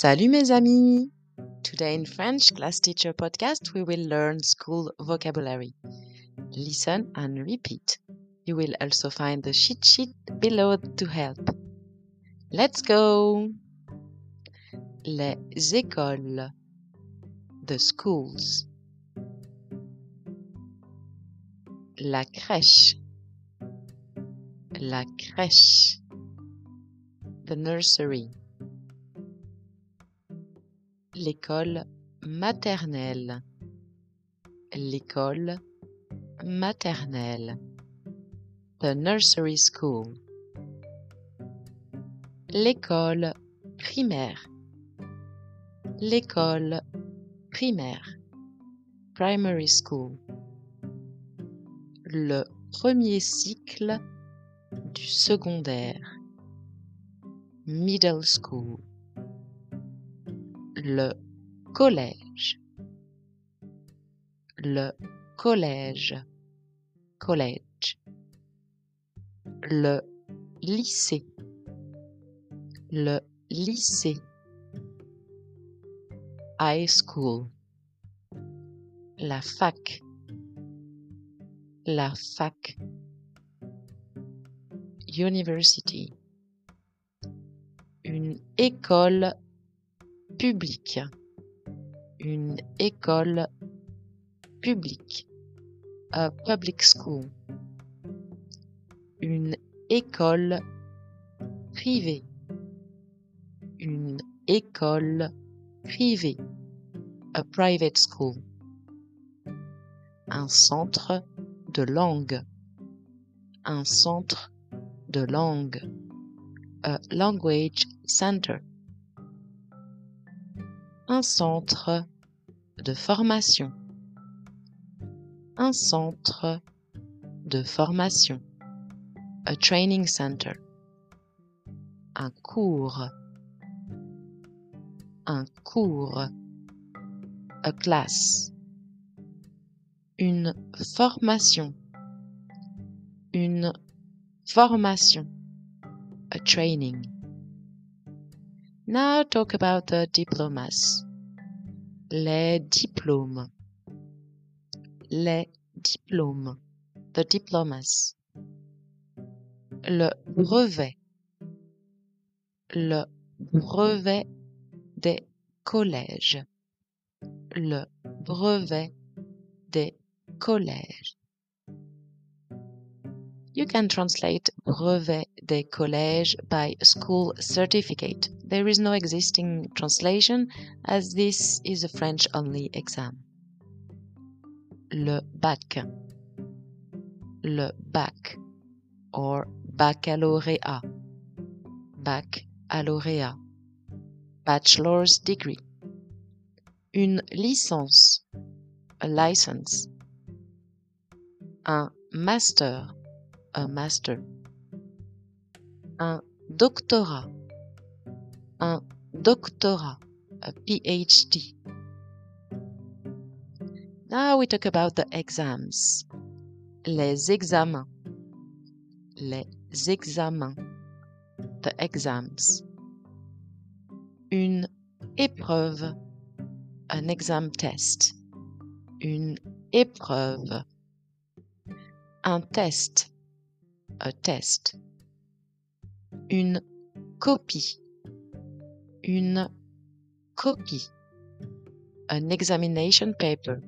Salut mes amis! Today in French Class Teacher Podcast, we will learn school vocabulary. Listen and repeat. You will also find the cheat sheet below to help. Let's go! Les écoles. The schools. La crèche. La crèche. The nursery. L'école maternelle. L'école maternelle. The nursery school. L'école primaire. L'école primaire. Primary school. Le premier cycle du secondaire. Middle school. Le collège. Le collège. College. Le lycée. Le lycée. High school. La fac. La fac. University. Une école publique. Une école publique. A public school. Une école privée. Une école privée. A private school. Un centre de langue. Un centre de langue. A language center. Un centre de formation. Un centre de formation. A training center. Un cours. Un cours. A class. Une formation. Une formation. A training. Now talk about the diplomas. Les diplômes. Les diplômes. The diplomas. Le brevet. Le brevet des collèges. Le brevet des collèges. You can translate brevet des collèges by school certificate. There is no existing translation as this is a French only exam. Le bac. Le bac or baccalauréat. Baccalauréat. Bachelor's degree. Une licence. A license. Un master. A master. Un doctorat. Un doctorat. A PhD. Now we talk about the exams. Les examens. Les examens. The exams. Une épreuve. An exam test. Une épreuve. Un test. A test. Une copie. Une copie. An examination paper.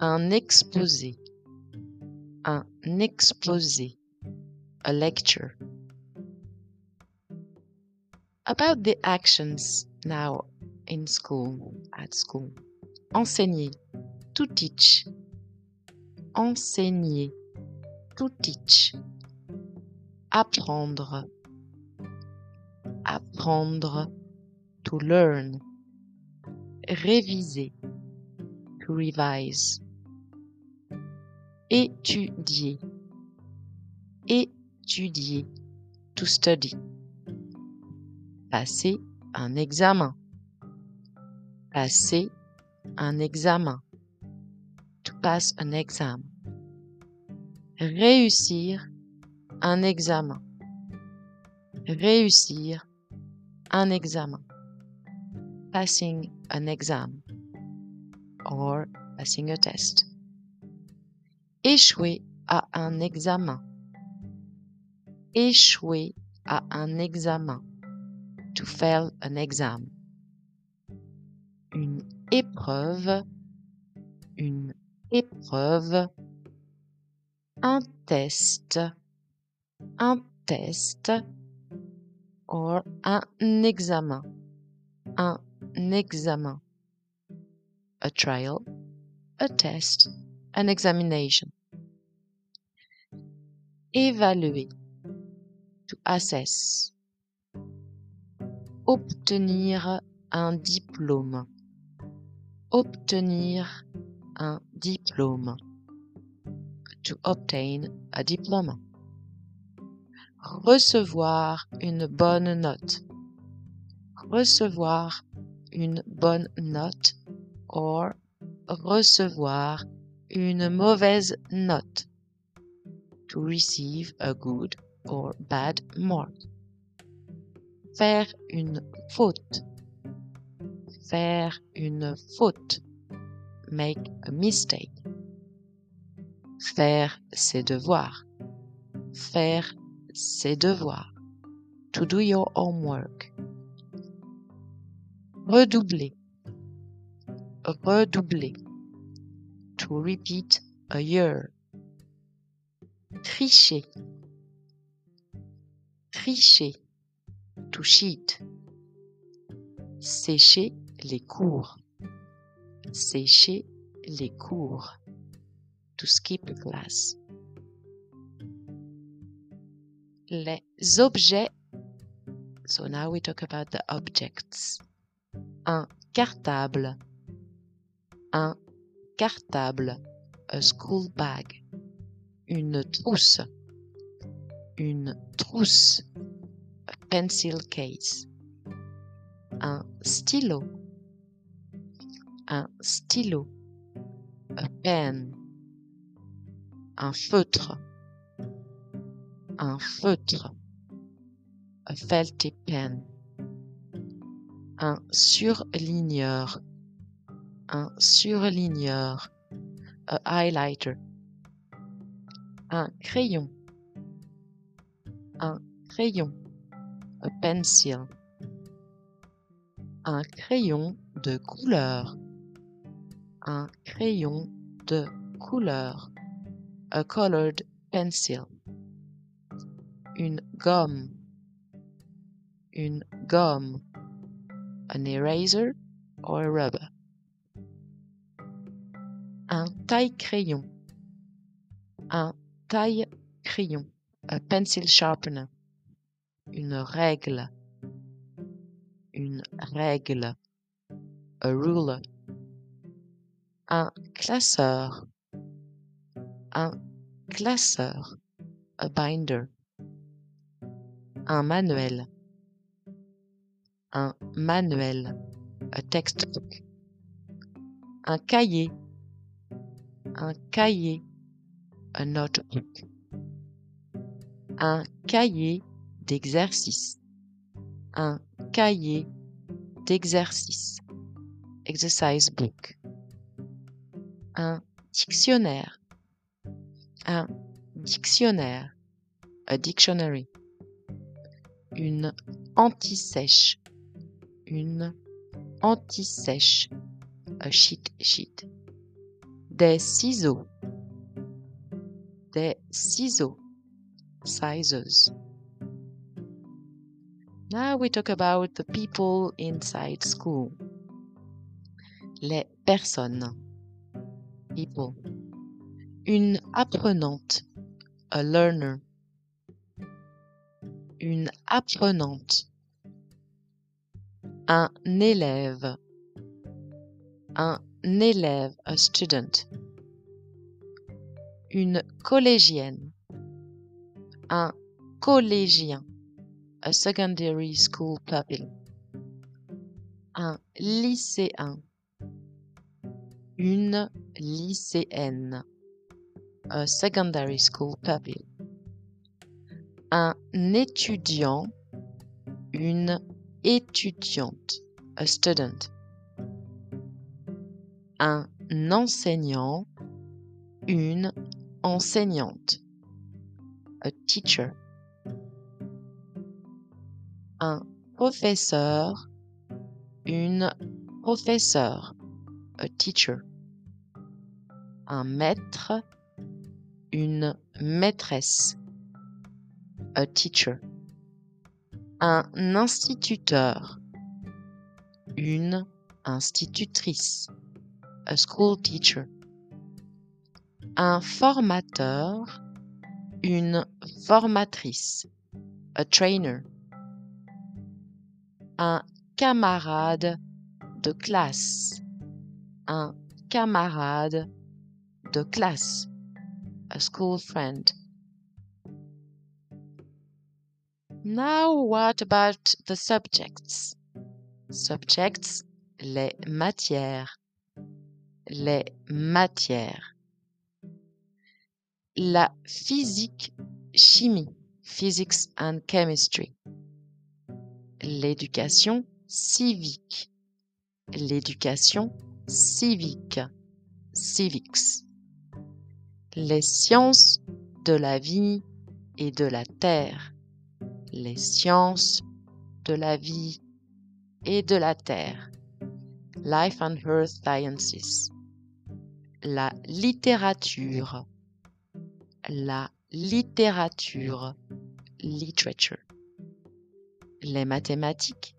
Un exposé. Un exposé. A lecture. About the actions now in school, at school. Enseigner. To teach. Enseigner. To teach. Apprendre. Apprendre. To learn. Réviser. To revise. Étudier. Étudier. To study. Passer un examen. Passer un examen. To pass an exam. Réussir un examen. Réussir un examen. passing an exam or passing a test. Échouer à un examen. Échouer à un examen. To fail an exam. Une épreuve. Une épreuve. Un test. Un test. Or un examen. Un examen. A trial. A test. An examination. Évaluer. To assess. Obtenir un diplôme. Obtenir un diplôme. To obtain a diploma. Recevoir une bonne note. Recevoir une bonne note or recevoir une mauvaise note. To receive a good or bad mark. Faire une faute. Faire une faute. Make a mistake. Faire ses devoirs. Faire ses devoirs. To do your homework. Redoubler. Redoubler. To repeat a year. Tricher. Tricher. To cheat. Sécher les cours. Sécher les cours. To skip class. Les objets. So now we talk about the objects. Un cartable. Un cartable. A school bag. Une trousse. Une trousse. A pencil case. Un stylo. Un stylo. A pen. Un feutre. Un feutre. A felty pen. Un surligneur. Un surligneur. A highlighter. Un crayon. Un crayon. A pencil. Un crayon de couleur. Un crayon de couleur. A colored pencil. Une gomme. Une gomme. An eraser or a rubber. Un taille-crayon. Un taille-crayon. A pencil sharpener. Une règle. Une règle. A ruler. Un classeur. Un classeur. A binder. Un manuel. Un manuel. A textbook. Un cahier. Un cahier. A notebook. Un cahier d'exercice. Un cahier d'exercice. Exercise book. Un dictionnaire. Un dictionnaire. A dictionary. Une anti-sèche. Une anti-sèche. A sheet sheet. Des ciseaux. Des ciseaux. Scissors. Now we talk about the people inside school. Les personnes. People. Une apprenante. A learner. Une apprenante. Un élève. Un élève. A student. Une collégienne. Un collégien. A secondary school pupil. Un lycéen. Une lycéenne. A secondary school pupil. Un étudiant. Une étudiante. a student. Un enseignant, une enseignante. A teacher. Un professeur, une professeure. A teacher. Un maître, une maîtresse. A teacher. Un instituteur, une institutrice. A school teacher. Un formateur, une formatrice. A trainer. Un camarade de classe. Un camarade de classe. A school friend. Now what about the subjects? Subjects, les matières. Les matières. La physique, chimie, physics and chemistry. L'éducation civique. L'éducation civique, civics. Les sciences de la vie et de la terre. Les sciences de la vie et de la terre. Life and Earth Sciences. La littérature. La littérature. Literature. Les mathématiques.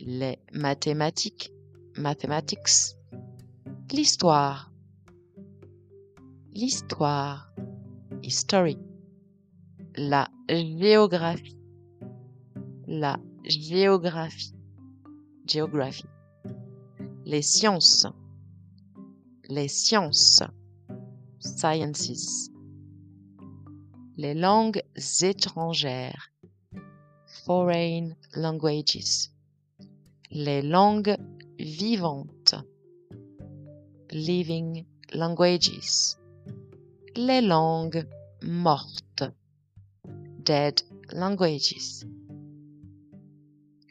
Les mathématiques. Mathematics. L'histoire. L'histoire. History. La géographie. La géographie. Géographie. Les sciences. Les sciences. Sciences. Les langues étrangères. Foreign languages. Les langues vivantes. Living languages. Les langues mortes. Dead languages.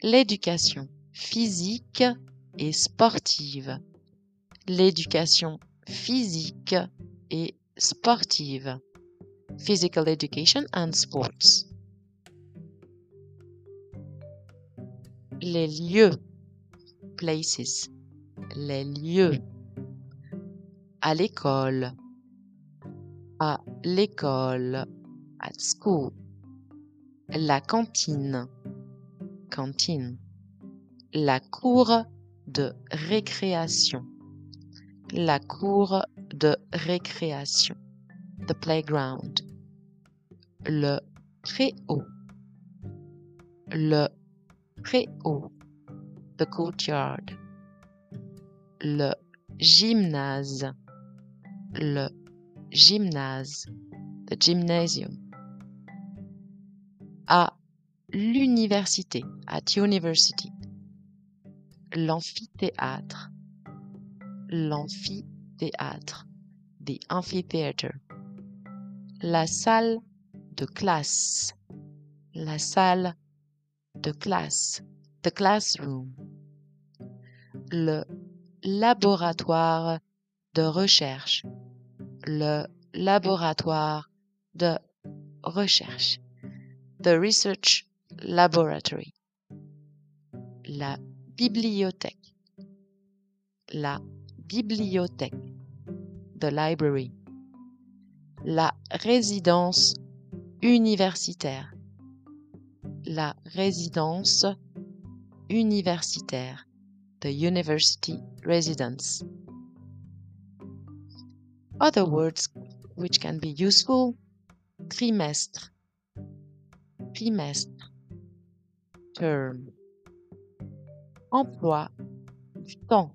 L'éducation physique et sportive. L'éducation physique et sportive. Physical education and sports. Les lieux. Places. Les lieux. À l'école. À l'école. At school. La cantine. Cantine. La cour de récréation. La cour de récréation. The playground. Le préau. Le préau. The courtyard. Le gymnase. Le gymnase. The gymnasium. À l'université. At university. L'amphithéâtre. L'amphithéâtre. The amphitheater. La salle de classe. La salle de classe. The classroom. Le laboratoire de recherche. Le laboratoire de recherche. The research laboratory. La bibliothèque. La bibliothèque. The library. La résidence universitaire. La résidence universitaire. The university residence. Other words which can be useful trimestre, trimestre, term, emploi du temps,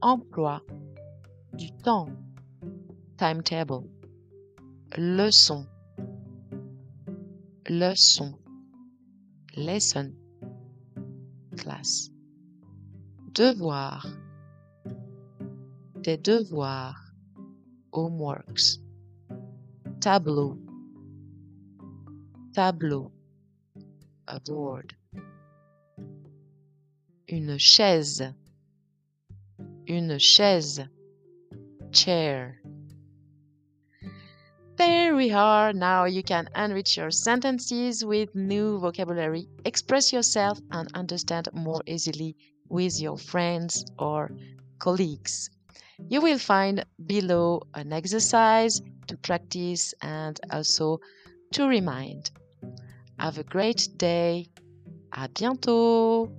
emploi du temps, timetable, leçon, leçon, lesson, class, devoir, des devoirs, homeworks, tableau, tableau, a board. Une chaise. Une chaise. Chair. There we are. Now you can enrich your sentences with new vocabulary, express yourself, and understand more easily with your friends or colleagues. You will find below an exercise to practice and also to remind. Have a great day. À bientôt!